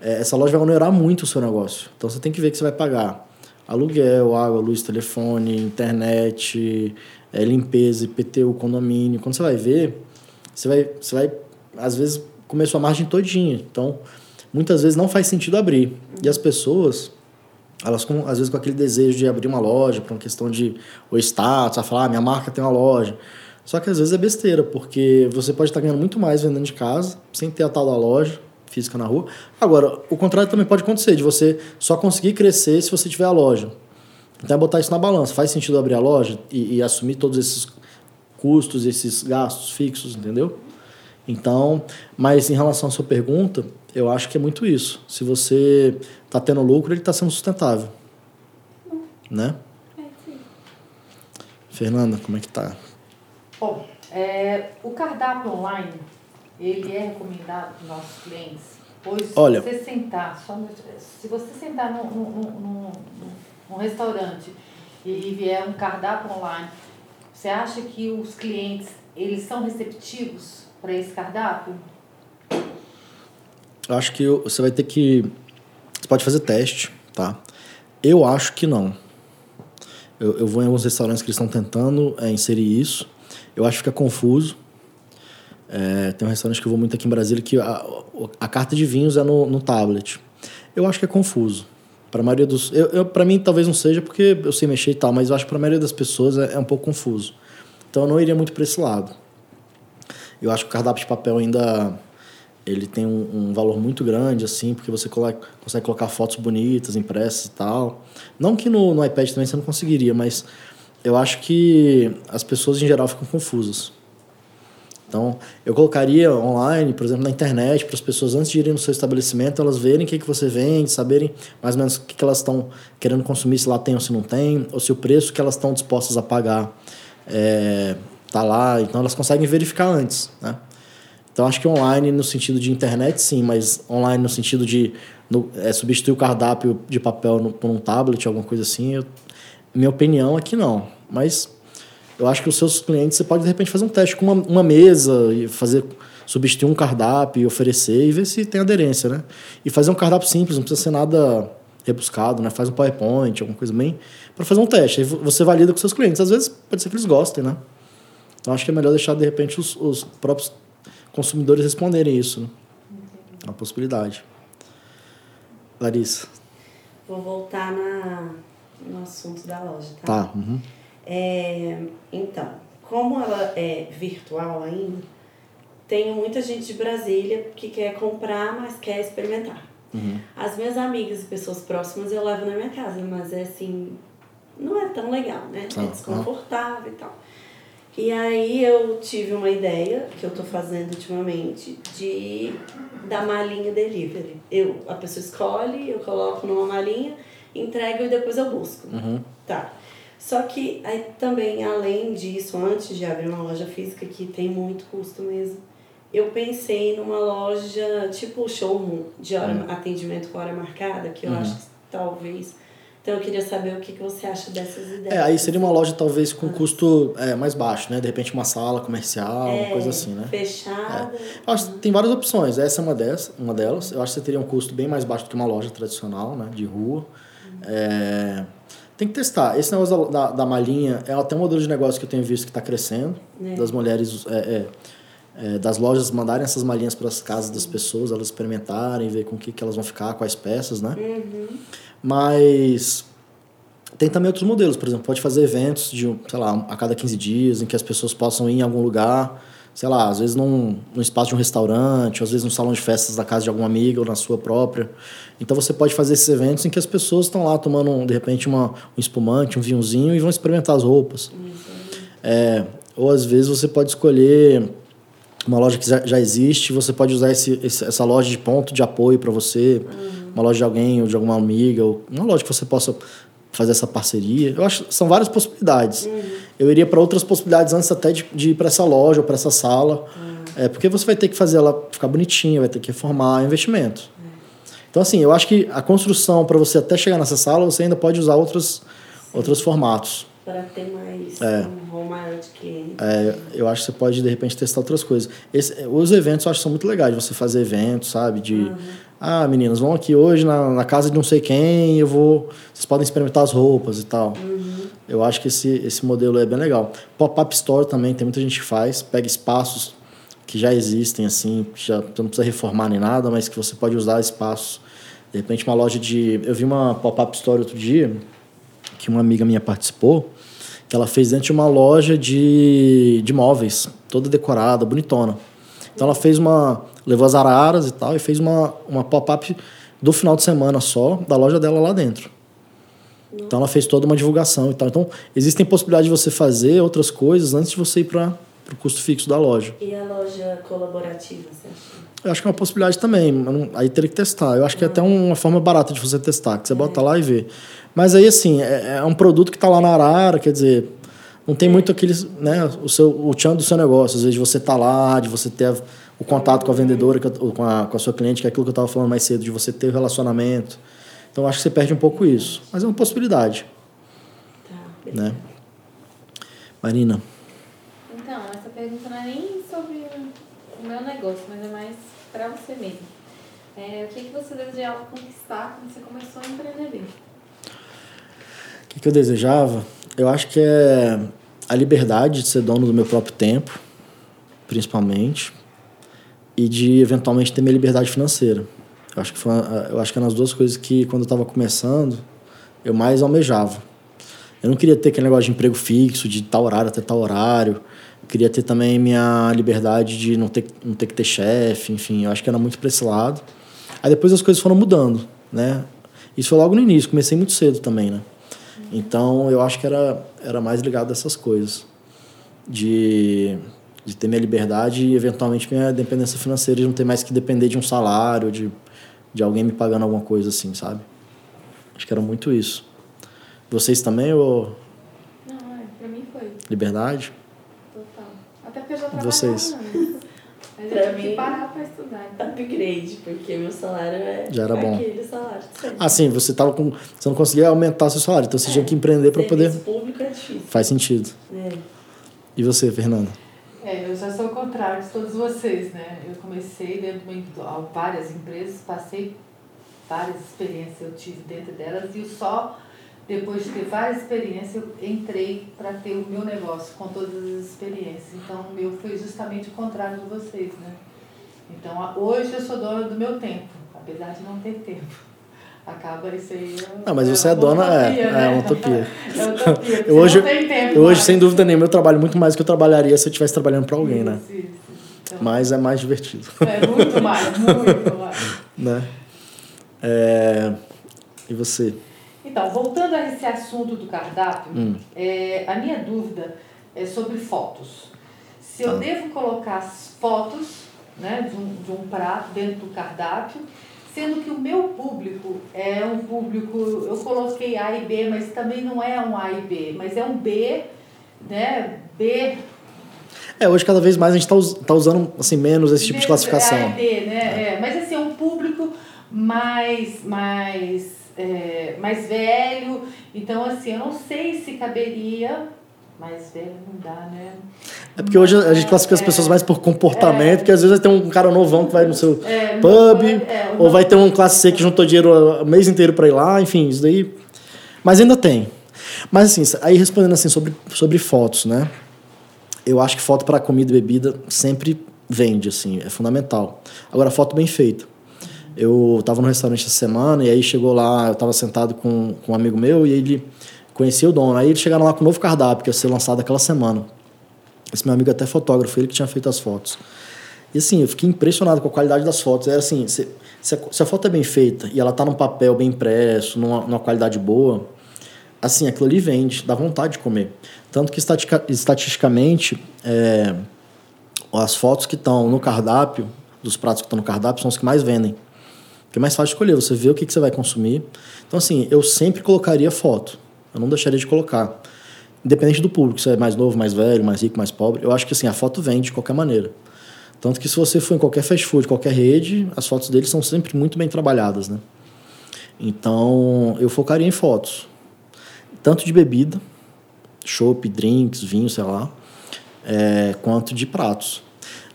é, essa loja vai onerar muito o seu negócio. Então você tem que ver que você vai pagar aluguel, água, luz, telefone, internet, é, limpeza, IPTU, condomínio. Quando você vai ver, você vai, você vai às vezes comer sua margem todinha. Então, muitas vezes não faz sentido abrir. E as pessoas, elas com, às vezes com aquele desejo de abrir uma loja, por uma questão de o status, a falar, ah, minha marca tem uma loja. Só que às vezes é besteira, porque você pode estar ganhando muito mais vendendo de casa, sem ter a tal da loja física na rua. Agora, o contrário também pode acontecer, de você só conseguir crescer se você tiver a loja. Então é botar isso na balança. Faz sentido abrir a loja e, e assumir todos esses custos, esses gastos fixos, entendeu? Então, mas em relação à sua pergunta, eu acho que é muito isso. Se você está tendo lucro, ele está sendo sustentável. né? É, sim. Fernanda, como é que tá? Bom, é, o cardápio online, ele é recomendado para os nossos clientes? Pois Olha- se você sentar, só no- se você sentar num, num- num restaurante e, e vier um cardápio online, você acha que os clientes, eles são receptivos para esse cardápio? Eu acho que você vai ter que. Você pode fazer teste, tá? Eu acho que não. Eu, eu vou em alguns restaurantes que eles estão tentando é, inserir isso. Eu acho que fica confuso. É, tem um restaurante que eu vou muito aqui em Brasília que a, a carta de vinhos é no, no tablet. Eu acho que é confuso. Para a maioria dos. Eu, eu, para mim, talvez não seja porque eu sei mexer e tal, mas eu acho que para a maioria das pessoas é, é um pouco confuso. Então eu não iria muito para esse lado. Eu acho que o cardápio de papel ainda ele tem um, um valor muito grande, assim, porque você coloca, consegue colocar fotos bonitas, impressas e tal. Não que no, no iPad também você não conseguiria, mas eu acho que as pessoas em geral ficam confusas. Então, eu colocaria online, por exemplo, na internet, para as pessoas antes de irem no seu estabelecimento, elas verem o que, que você vende, saberem mais ou menos o que, que elas estão querendo consumir, se lá tem ou se não tem, ou se o preço que elas estão dispostas a pagar é, tá lá. Então, elas conseguem verificar antes, né? Então, acho que online no sentido de internet, sim, mas online no sentido de no, é, substituir o cardápio de papel no, por um tablet, alguma coisa assim, eu, minha opinião é que não. Mas eu acho que os seus clientes, você pode de repente fazer um teste com uma, uma mesa e fazer substituir um cardápio e oferecer e ver se tem aderência, né? E fazer um cardápio simples, não precisa ser nada rebuscado, né? Faz um PowerPoint, alguma coisa bem para fazer um teste. Aí você valida com seus clientes. Às vezes pode ser que eles gostem, né? Então acho que é melhor deixar de repente os, os próprios consumidores responderem isso, né? É uma possibilidade. Larissa. Vou voltar na, no assunto da loja, tá? Tá. uhum. É, então, como ela é virtual ainda, tem muita gente de Brasília que quer comprar, mas quer experimentar. Uhum. As minhas amigas e pessoas próximas eu levo na minha casa, mas é assim, não é tão legal, né? Ah, É desconfortável e tal. E aí eu tive uma ideia que eu tô fazendo ultimamente de da malinha delivery. Eu, a pessoa escolhe, eu coloco numa malinha, entrego e depois eu busco. Uhum. Tá. Só que aí também, além disso, antes de abrir uma loja física, que tem muito custo mesmo, eu pensei numa loja tipo showroom de hora, atendimento com hora marcada, que eu Uhum. acho que talvez. Então eu queria saber o que, que você acha dessas ideias. É, aí seria uma loja talvez com custo é, mais baixo, né? De repente uma sala comercial, uma coisa assim, né? Fechada. Eu acho que tem várias opções. Essa é uma, dessas, uma delas. Eu acho que você teria um custo bem mais baixo do que uma loja tradicional, né? De rua. É, Tem que testar. Esse negócio da, da, da malinha é até um modelo de negócio que eu tenho visto que está crescendo. É. Das mulheres, é, é, é, das lojas mandarem essas malinhas para as casas das pessoas, elas experimentarem, ver com o que, que elas vão ficar, quais peças, né? Uhum. Mas tem também outros modelos, por exemplo, pode fazer eventos de, sei lá, a cada 15 dias, em que as pessoas possam ir em algum lugar, sei lá, às vezes num, num espaço de um restaurante, às vezes num salão de festas da casa de alguma amiga ou na sua própria. Então você pode fazer esses eventos em que as pessoas estão lá tomando, de repente, uma, um espumante, um vinhozinho e vão experimentar as roupas. É, ou às vezes você pode escolher uma loja que já- já existe, você pode usar esse, esse- essa loja de ponto de apoio para você, uma loja de alguém ou de alguma amiga, ou uma loja que você possa fazer essa parceria. Eu acho que são várias possibilidades. Eu iria para outras possibilidades antes até de, de ir para essa loja ou para essa sala, é, porque você vai ter que fazer ela ficar bonitinha, vai ter que reformar, é investimento. Então, assim, eu acho que a construção para você até chegar nessa sala, você ainda pode usar outros, outros formatos. Para ter mais É. um maior de clientes. É, eu acho que você pode, de repente, testar outras coisas. Esse- os eventos eu acho que são muito legais, de você fazer eventos, sabe? De, ah, meninas, vão aqui hoje na, na casa de não sei quem, eu vou... Vocês podem experimentar as roupas e tal. Eu acho que esse, esse modelo é bem legal. Pop-up store também, tem muita gente que faz. Pega espaços que já existem, assim, que já você não precisa reformar nem nada, mas que você pode usar espaços. De repente, uma loja de... Eu vi uma pop-up store outro dia, que uma amiga minha participou, que ela fez dentro de uma loja de, de móveis, toda decorada, bonitona. Então ela fez uma. levou as araras e tal, e fez uma, uma pop-up do final de semana só, da loja dela lá dentro. Então ela fez toda uma divulgação e tal. Então existem possibilidades de você fazer outras coisas antes de você ir para o custo fixo da loja. E a loja colaborativa, você acha? Eu acho que é uma possibilidade também. Aí teria que testar. Eu acho que é até uma forma barata de você testar, que você bota lá e vê. Mas aí, assim, é, é um produto que está lá na arara, quer dizer, não tem muito aqueles, né, o seu o tchan do seu negócio, às vezes você tá lá, de você ter o contato com a vendedora, com a, com a sua cliente, que é aquilo que eu estava falando mais cedo, de você ter o relacionamento. Então eu acho que você perde um pouco isso, mas é uma possibilidade. Tá, né? Marina. Então, essa pergunta não é nem sobre o meu negócio, mas é mais para você mesmo. É, o que, que você desejava conquistar quando você começou a empreender? O que, que eu desejava? Eu acho que é a liberdade de ser dono do meu próprio tempo, principalmente, e de eventualmente ter minha liberdade financeira. Eu acho que foi eu acho que eram as duas coisas que quando eu estava começando eu mais almejava. Eu não queria ter aquele negócio de emprego fixo, de tal horário até tal horário. Eu queria ter também minha liberdade de não ter, não ter que ter chefe, enfim. Eu acho que era muito para esse lado. Aí depois as coisas foram mudando, né? Isso foi logo no início, comecei muito cedo também, né? Então eu acho que era, era mais ligado a essas coisas. De, de ter minha liberdade e eventualmente minha dependência financeira, de não ter mais que depender de um salário, de, de alguém me pagando alguma coisa assim, sabe? Acho que era muito isso. Vocês também ou. Não, é, pra mim foi. Liberdade? Total. Até porque eu já trabalhava Vocês. Mas eu tive que parar pra Upgrade, porque meu salário é Já era bom. aquele salário. Sempre. Ah, sim, você tava com. Você não conseguia aumentar seu salário, então você tinha que empreender para poder. Público é difícil. Faz sentido. É. E você, Fernanda? É, eu já sou o contrário de todos vocês, né? Eu comecei dentro de uma várias empresas, passei várias experiências eu tive dentro delas e só depois de ter várias experiências eu entrei para ter o meu negócio com todas as experiências. Então o meu foi justamente o contrário de vocês, né? Então hoje eu sou dona do meu tempo, apesar de não ter tempo. Acaba isso aí. Ah, mas você é dona, é, utopia, é né? uma utopia. É utopia, Eu hoje, não tem tempo eu hoje, mais. sem dúvida nenhuma, eu trabalho muito mais do que eu trabalharia se eu estivesse trabalhando para alguém, né? Isso, isso. Então, Mas é mais divertido, É muito mais, muito mais. né? É... E você? Então, voltando a esse assunto do cardápio, Hum. é, a minha dúvida é sobre fotos. Se eu Tá. devo colocar as fotos né, de, um, de um prato dentro do cardápio, sendo que o meu público é um público, eu coloquei A e B, mas também não é um A e B, mas é um B, né? B. É, hoje cada vez mais a gente está tá usando assim, menos esse tipo de B, classificação. A e B, né? É, mas assim, é um público mais, mais, é, mais velho. Então, assim, eu não sei se caberia. Mais velho não dá, né? É porque hoje a gente classifica as pessoas mais por comportamento, porque às vezes vai ter um cara novão que vai no seu É, pub, é, ou vai ter um classe C que juntou dinheiro o mês inteiro para ir lá, enfim, isso daí. Mas ainda tem. Mas assim, aí respondendo assim sobre, sobre fotos, né? Eu acho que foto para comida e bebida sempre vende, assim, é fundamental. Agora, foto bem feita. Eu estava no restaurante essa semana e aí chegou lá, eu estava sentado com, com um amigo meu e ele conhecia o dono. Aí eles chegaram lá com um novo cardápio que ia ser lançado aquela semana. Esse meu amigo é até fotógrafo, ele que tinha feito as fotos. E assim, eu fiquei impressionado com a qualidade das fotos. É assim, se, se, a, se a foto é bem feita e ela tá num papel bem impresso, numa, numa qualidade boa, assim, aquilo ali vende, dá vontade de comer. Tanto que estatica, estatisticamente, é, as fotos que estão no cardápio, dos pratos que estão no cardápio, são os que mais vendem. Porque é mais fácil escolher, você vê o que, que você vai consumir. Então, assim, eu sempre colocaria foto. Eu não deixaria de colocar. Independente do público, se é mais novo, mais velho, mais rico, mais pobre, eu acho que assim, a foto vende de qualquer maneira. Tanto que se você for em qualquer fast food, qualquer rede, as fotos deles são sempre muito bem trabalhadas, né? Então, eu focaria em fotos. Tanto de bebida, chopp, drinks, vinho, sei lá, é, quanto de pratos.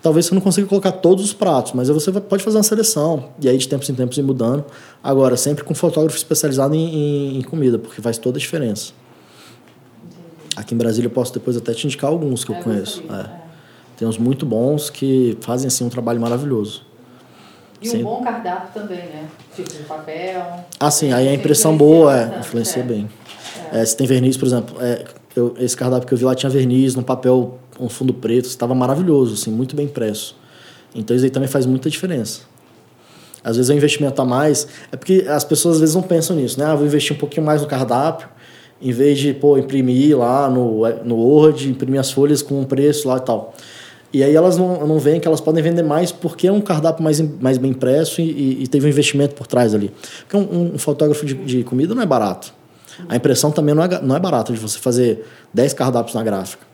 Talvez você não consiga colocar todos os pratos, mas você pode fazer uma seleção. E aí, de tempos em tempos, ir mudando. Agora, sempre com fotógrafo especializado em, em- em comida, porque faz toda a diferença. Aqui em Brasília, eu posso depois até te indicar alguns que eu É, conheço. gostaria, É. é. Tem uns muito bons que fazem assim, um trabalho maravilhoso. E Sim. um bom cardápio também, né? Tipo de papel. Ah, sim, aí a impressão boa é, influencia é. bem. É, se tem verniz, por exemplo, é, eu- esse cardápio que eu vi lá tinha verniz num papel, um fundo preto, estava maravilhoso, assim, muito bem impresso. Então isso aí também faz muita diferença. Às vezes é um investimento a mais, é porque as pessoas às vezes não pensam nisso, né? Ah, vou investir um pouquinho mais no cardápio Em vez de, pô, imprimir lá no, no Word, imprimir as folhas com um preço lá e tal. E aí elas não, não veem que elas podem vender mais porque é um cardápio mais, mais bem impresso e, e teve um investimento por trás ali. Porque um, um fotógrafo de, de, comida não é barato. A impressão também não é, não é barata de você fazer 10 cardápios na gráfica.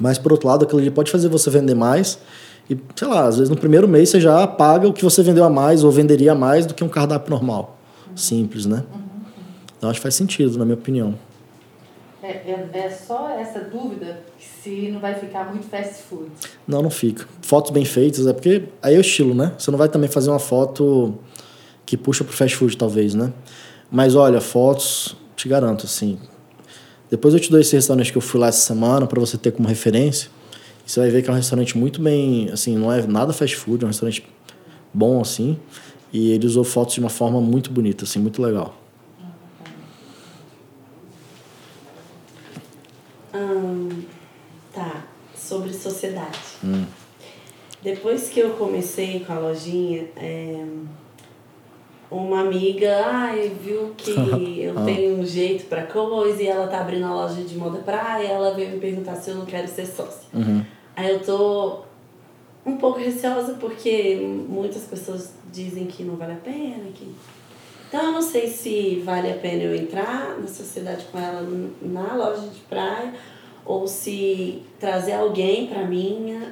Mas, por outro lado, aquilo ali pode fazer você vender mais e, sei lá, às vezes no primeiro mês você já paga o que você vendeu a mais ou venderia a mais do que um cardápio normal. Simples, né? Então acho que faz sentido, na minha opinião. É, é, é, só essa dúvida se não vai ficar muito fast food. Não, não fica. Fotos bem feitas, é porque aí é o estilo, né? Você não vai também fazer uma foto que puxa pro fast food, talvez, né? Mas olha, fotos, te garanto, assim. Depois eu te dou esse restaurante que eu fui lá essa semana para você ter como referência. E você vai ver que é um restaurante muito bem, assim, não é nada fast food, é um restaurante bom, assim. E ele usou fotos de uma forma muito bonita, assim, muito legal. Hum, tá, sobre sociedade. Hum. Depois que eu comecei com a lojinha, é, uma amiga, ai, viu que eu ah. tenho um jeito para coisa e ela tá abrindo a loja de moda praia, ela veio me perguntar se eu não quero ser sócia. Uhum. Aí eu tô um pouco receosa porque muitas pessoas dizem que não vale a pena, que então eu não sei se vale a pena eu entrar na sociedade com ela na loja de praia ou se trazer alguém para mim,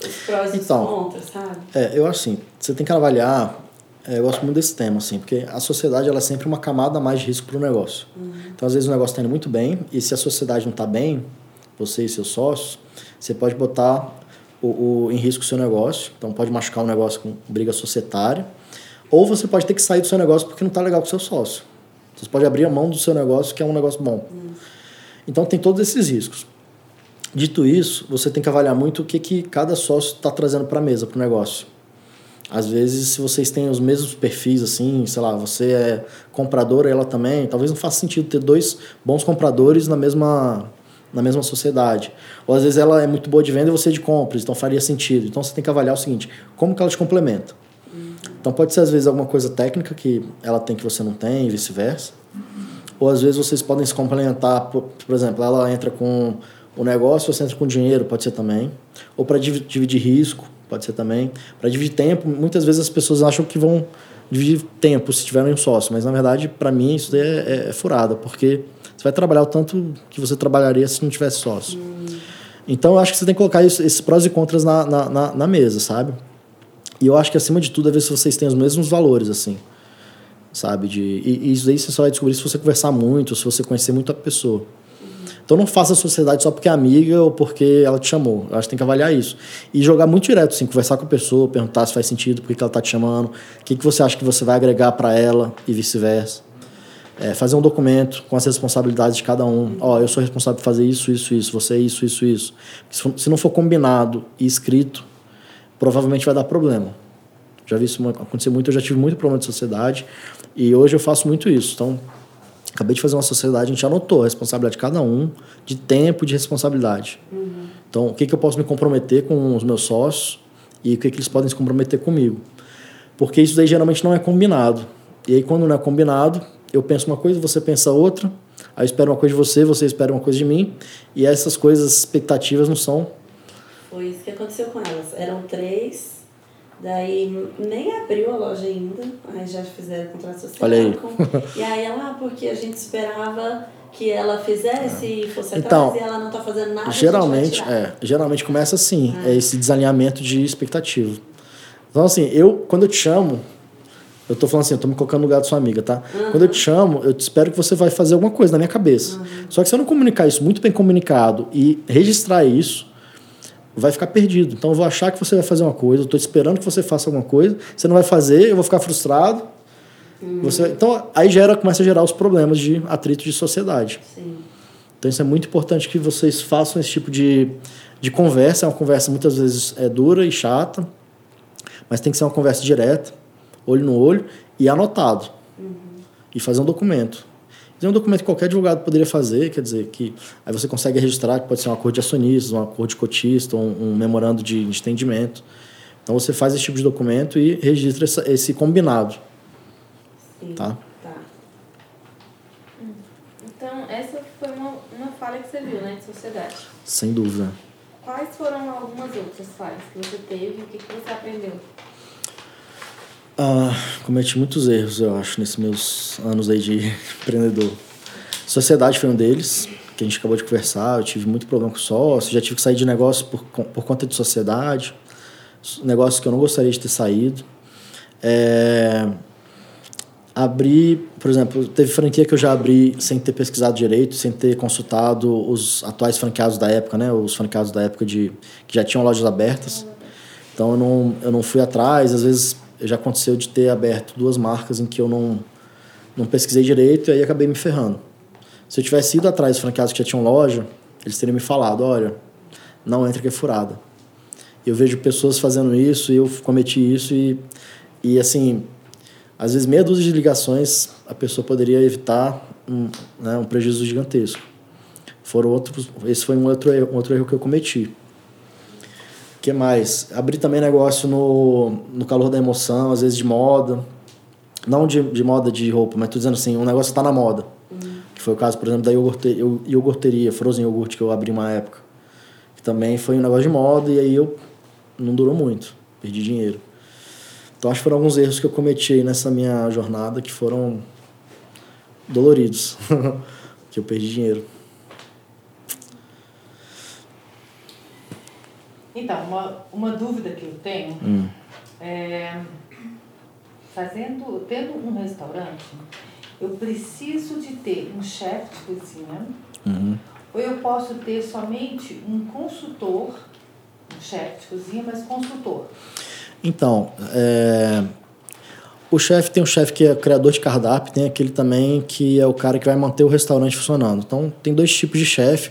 os prós e então, os contras, sabe? É, eu acho assim, você tem que avaliar, eu gosto muito desse tema, assim, porque a sociedade ela é sempre uma camada a mais de risco para o negócio. Uhum. Então, às vezes o negócio está indo muito bem, e se a sociedade não está bem, você e seus sócios, você pode botar o, o, em risco o seu negócio, então pode machucar o negócio com briga societária, ou você pode ter que sair do seu negócio porque não está legal com o seu sócio. Você pode abrir a mão do seu negócio, que é um negócio bom. Uhum. Então tem todos esses riscos. Dito isso, você tem que avaliar muito o que, que cada sócio está trazendo para a mesa, para o negócio. Às vezes, se vocês têm os mesmos perfis, assim, sei lá, você é comprador, ela também, talvez não faça sentido ter dois bons compradores na mesma, na mesma sociedade. Ou às vezes ela é muito boa de venda e você é de compras, então faria sentido. Então você tem que avaliar o seguinte: como que ela te complementa? Uhum. Então pode ser às vezes alguma coisa técnica que ela tem que você não tem e vice-versa. Ou às vezes vocês podem se complementar, por, por exemplo, ela entra com o negócio você entra com dinheiro, pode ser também. Ou para dividir risco, pode ser também. Para dividir tempo, muitas vezes as pessoas acham que vão dividir tempo se tiverem um sócio, mas na verdade, para mim, isso é, é, é, furada, porque você vai trabalhar o tanto que você trabalharia se não tivesse sócio. Então, eu acho que você tem que colocar isso, esses prós e contras na, na, na, na mesa, sabe? E eu acho que, acima de tudo, é ver se vocês têm os mesmos valores, assim sabe? De, e, e isso aí você só vai descobrir se você conversar muito, se você conhecer muito a pessoa. Então não faça sociedade só porque é amiga ou porque ela te chamou. Eu acho que tem que avaliar isso. E jogar muito direto, assim, conversar com a pessoa, perguntar se faz sentido, por que ela está te chamando, o que, que você acha que você vai agregar para ela e vice-versa. É, fazer um documento com as responsabilidades de cada um. Ó, oh, eu sou responsável por fazer isso, isso, isso, você isso, isso, isso. Se não for combinado e escrito, provavelmente vai dar problema. Já vi isso acontecer muito, eu já tive muito problema de sociedade e hoje eu faço muito isso. Então, Acabei de fazer uma sociedade, a gente anotou a responsabilidade de cada um, de tempo e de responsabilidade. Uhum. Então, o que, que eu posso me comprometer com os meus sócios e o que, que eles podem se comprometer comigo. Porque isso daí geralmente não é combinado. E aí, quando não é combinado, eu penso uma coisa, você pensa outra, aí eu espero uma coisa de você, você espera uma coisa de mim, e essas coisas, expectativas não são. Foi isso que aconteceu com elas. Eram três Daí nem abriu a loja ainda, aí já fizeram contrato social. Olha aí. E aí ela, porque a gente esperava que ela fizesse e fosse então, atrás e ela não está fazendo nada. Geralmente, é, geralmente começa assim, é. é esse desalinhamento de expectativa. Então assim, eu quando eu te chamo, eu tô falando assim, eu tô me colocando no lugar da sua amiga, tá? Uhum. Quando eu te chamo, eu te espero que você vai fazer alguma coisa na minha cabeça. Uhum. Só que se eu não comunicar isso muito bem comunicado e registrar isso, vai ficar perdido. Então eu vou achar que você vai fazer uma coisa, eu estou esperando que você faça alguma coisa, você não vai fazer, eu vou ficar frustrado. Uhum. Você, então aí gera, começa a gerar os problemas de atrito de sociedade. Sim. Então isso é muito importante que vocês façam esse tipo de, de conversa. É uma conversa muitas vezes é dura e chata, mas tem que ser uma conversa direta, olho no olho e anotado. Uhum. E fazer um documento. Tem um documento que qualquer advogado poderia fazer, quer dizer, que aí você consegue registrar que pode ser um acordo de acionistas, um acordo de cotista, um, um memorando de, de entendimento. Então você faz esse tipo de documento e registra essa, esse combinado. Sim, tá? tá. Então, essa foi uma, uma falha que você viu, né, de sociedade. Sem dúvida. Quais foram algumas outras falhas que você teve e o que, que você aprendeu? Ah, cometi muitos erros, eu acho, nesses meus anos aí de empreendedor. Sociedade foi um deles, que a gente acabou de conversar. Eu tive muito problema com sócio, já tive que sair de negócio por, por conta de sociedade, negócios que eu não gostaria de ter saído. É, abri, por exemplo, teve franquia que eu já abri sem ter pesquisado direito, sem ter consultado os atuais franqueados da época, né? Os franqueados da época de que já tinham lojas abertas. Então eu não, eu não fui atrás, às vezes já aconteceu de ter aberto duas marcas em que eu não, não pesquisei direito e aí acabei me ferrando. Se eu tivesse ido atrás dos franqueados que já tinham loja, eles teriam me falado, olha, não entra que é furada. Eu vejo pessoas fazendo isso e eu cometi isso e, e assim, às vezes meia dúzia de ligações a pessoa poderia evitar um, né, um prejuízo gigantesco. Foram outros, esse foi um outro, um outro erro que eu cometi que mais? Abrir também negócio no, no calor da emoção, às vezes de moda. Não de, de moda de roupa, mas tô dizendo assim, um negócio está na moda. Uhum. Que foi o caso, por exemplo, da iogurte, iogurteria, Frozen Yogurt, que eu abri uma época. Que também foi um negócio de moda e aí eu não durou muito, perdi dinheiro. Então acho que foram alguns erros que eu cometi nessa minha jornada que foram doloridos, que eu perdi dinheiro. Então, uma, uma dúvida que eu tenho hum. é fazendo, tendo um restaurante, eu preciso de ter um chefe de cozinha uhum. ou eu posso ter somente um consultor, um chefe de cozinha, mas consultor? Então, é, o chefe tem um chefe que é criador de cardápio, tem aquele também que é o cara que vai manter o restaurante funcionando. Então, tem dois tipos de chefe.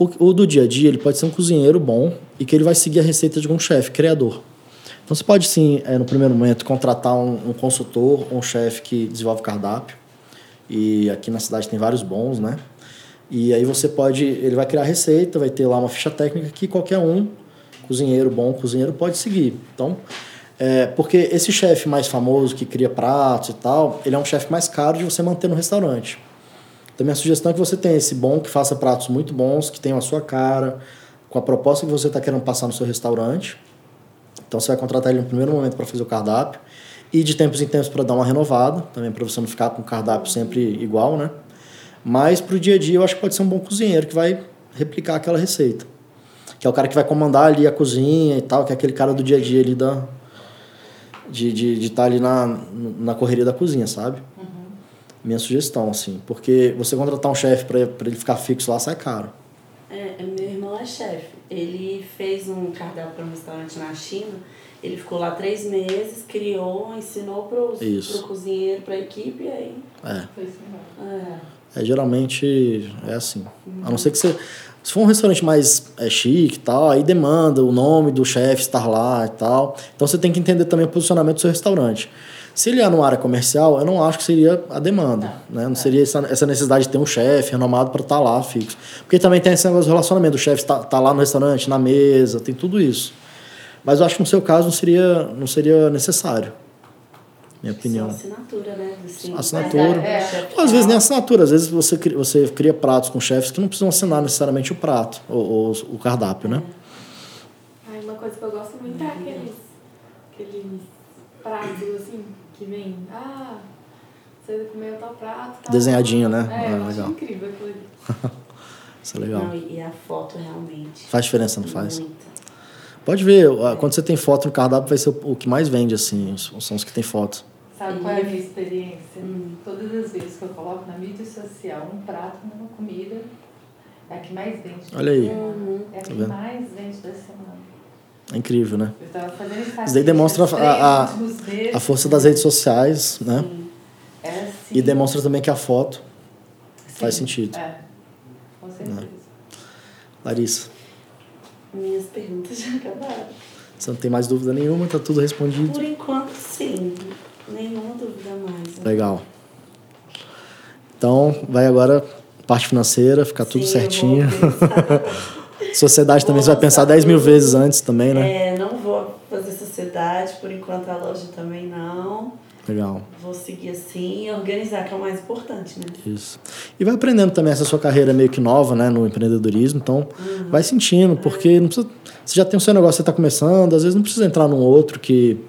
O, o, do dia a dia, ele pode ser um cozinheiro bom e que ele vai seguir a receita de um chefe, criador. Então você pode sim, é, no primeiro momento, contratar um, um consultor um chefe que desenvolve cardápio. E aqui na cidade tem vários bons, né? E aí você pode, ele vai criar a receita, vai ter lá uma ficha técnica que qualquer um, cozinheiro bom, cozinheiro, pode seguir. Então, é, porque esse chefe mais famoso que cria pratos e tal, ele é um chefe mais caro de você manter no restaurante. Então, minha sugestão é que você tenha esse bom, que faça pratos muito bons, que tenham a sua cara, com a proposta que você está querendo passar no seu restaurante. Então, você vai contratar ele no primeiro momento para fazer o cardápio e de tempos em tempos para dar uma renovada, também para você não ficar com o cardápio sempre igual, né? Mas para o dia a dia, eu acho que pode ser um bom cozinheiro que vai replicar aquela receita. Que é o cara que vai comandar ali a cozinha e tal, que é aquele cara do dia a dia ali da, de estar de, de tá ali na, na correria da cozinha, sabe? Minha sugestão, assim. Porque você contratar um chefe para ele ficar fixo lá sai caro. É, é, meu irmão é chefe. Ele fez um cardápio para um restaurante na China. Ele ficou lá três meses, criou, ensinou para o cozinheiro, para a equipe e aí. É. Foi assim, é. é. Geralmente é assim. Uhum. A não ser que você. Se for um restaurante mais é, chique e tal, aí demanda o nome do chefe estar lá e tal. Então você tem que entender também o posicionamento do seu restaurante. Se ele é numa área comercial, eu não acho que seria a demanda. Não, né? não é. seria essa, essa necessidade de ter um chefe renomado para estar tá lá fixo. Porque também tem esse negócio de relacionamento. O chefe está tá lá no restaurante, na mesa, tem tudo isso. Mas eu acho que no seu caso não seria, não seria necessário. Minha opinião. Só assinatura, né? Assim, assinatura. É, é, às vezes nem assinatura. Às vezes você cria, você cria pratos com chefes que não precisam assinar necessariamente o prato, ou, ou o cardápio, né? Ai, uma coisa que eu gosto muito é aqueles, aqueles pratos, que vem, ah, você comeu tal prato. Tal Desenhadinho, né? É, ah, legal. incrível aquilo ali. Isso é legal. Não, e a foto realmente. Faz diferença, não faz? Muito. Pode ver, quando você tem foto no cardápio, vai ser o que mais vende, assim, são os que tem foto. Sabe qual é a minha experiência? Hum. Todas as vezes que eu coloco na mídia social um prato, uma comida, é a que mais vende. Olha aí. Uhum. É a que tá mais vende da semana. É incrível, né? Isso daí demonstra a, a, a força das redes sociais, né? É assim. E demonstra também que a foto Sim. faz sentido. É, com certeza. Né? Larissa. Minhas perguntas já acabaram. Você não tem mais dúvida nenhuma, tá tudo respondido? Por enquanto, sim. Nenhuma dúvida mais. Né? Legal. Então, vai agora parte financeira, ficar sim, tudo certinho. Sociedade também, você vai pensar 10 mil vezes antes também, né? É, não vou fazer sociedade, por enquanto a loja também não. Legal. Vou seguir assim e organizar, que é o mais importante, né? Isso. E vai aprendendo também essa sua carreira meio que nova, né, no empreendedorismo. Então, uhum. vai sentindo, porque não precisa, você já tem o seu negócio, você está começando, às vezes não precisa entrar num outro que,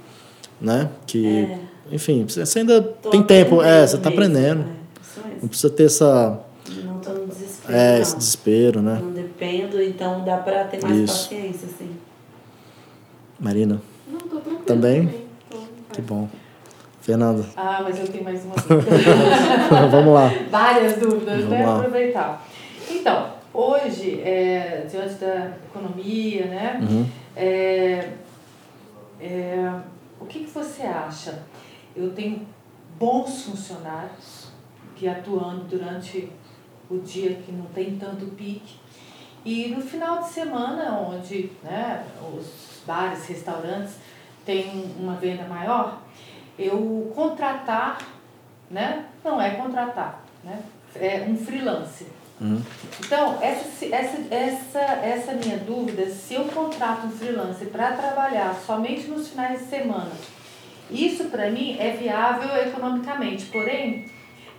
né, que, é. enfim, você ainda Tô tem tempo, é, você está aprendendo. É, não precisa ter essa não tô no desespero. É, não. esse desespero, né? Não então dá para ter mais Isso. paciência, assim. Marina? Não, tô tranquila. Também? também. Tô, que bom. Fernanda. Ah, mas eu tenho mais uma dúvida. Vamos lá. Várias dúvidas, Vamos né? Lá. Aproveitar. Então, hoje, é, diante da economia, né? Uhum. É, é, o que, que você acha? Eu tenho bons funcionários que atuando durante o dia que não tem tanto pique. E no final de semana, onde né, os bares, restaurantes têm uma venda maior, eu contratar, né? Não é contratar, né? É um freelance. Uhum. Então, essa, essa, essa, essa minha dúvida, se eu contrato um freelance para trabalhar somente nos finais de semana, isso para mim é viável economicamente, porém,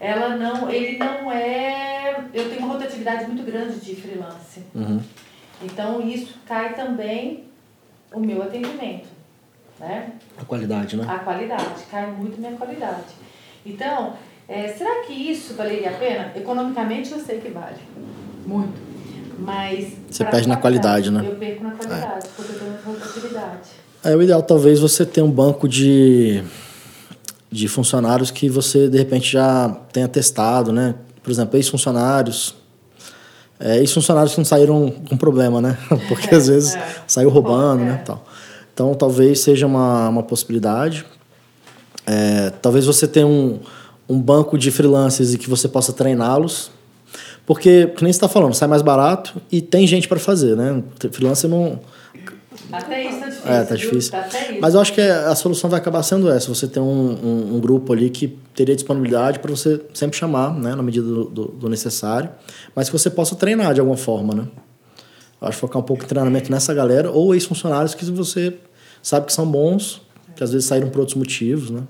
ela não, ele não é. Eu tenho uma rotatividade muito grande de freelance. Uhum. Então, isso cai também o meu atendimento. Né? A qualidade, né? A qualidade, cai muito minha qualidade. Então, é, será que isso valeria a pena? Economicamente eu sei que vale. Muito. Mas. Você perde na qualidade, né? Eu perco na qualidade, é. porque eu tenho rotatividade. É o ideal, talvez, você ter um banco de, de funcionários que você, de repente, já tenha testado, né? Por exemplo, ex-funcionários. É, ex-funcionários que não saíram com problema, né? Porque às vezes é. saiu roubando, Bom, né? É. Tal. Então, talvez seja uma, uma possibilidade. É, talvez você tenha um, um banco de freelancers e que você possa treiná-los. Porque, que nem você está falando, sai mais barato e tem gente para fazer, né? Freelancer não. Até isso tá difícil. É, tá difícil. Mas eu acho que a solução vai acabar sendo essa: você ter um, um, um grupo ali que teria disponibilidade para você sempre chamar, né, na medida do, do, do necessário, mas que você possa treinar de alguma forma, né? acho focar um pouco em treinamento nessa galera, ou ex-funcionários que você sabe que são bons, que às vezes saíram por outros motivos, né?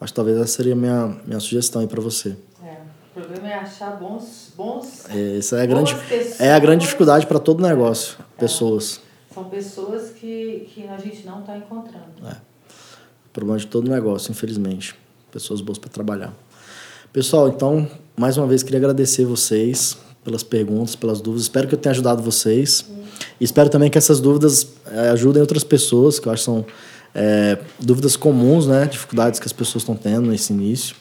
Acho que talvez essa seria a minha, minha sugestão aí para você. É, o problema é achar bons... bons é, essa é a grande, pessoas, é a grande dificuldade para todo negócio, é, pessoas. São pessoas que, que a gente não está encontrando. É. O problema de todo negócio, infelizmente. Pessoas boas para trabalhar. Pessoal, então, mais uma vez queria agradecer vocês pelas perguntas, pelas dúvidas. Espero que eu tenha ajudado vocês. Espero também que essas dúvidas é, ajudem outras pessoas, que eu acho que são é, dúvidas comuns, né? Dificuldades que as pessoas estão tendo nesse início.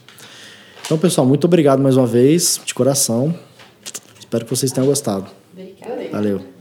Então, pessoal, muito obrigado mais uma vez, de coração. Espero que vocês tenham gostado. Obrigada. Valeu.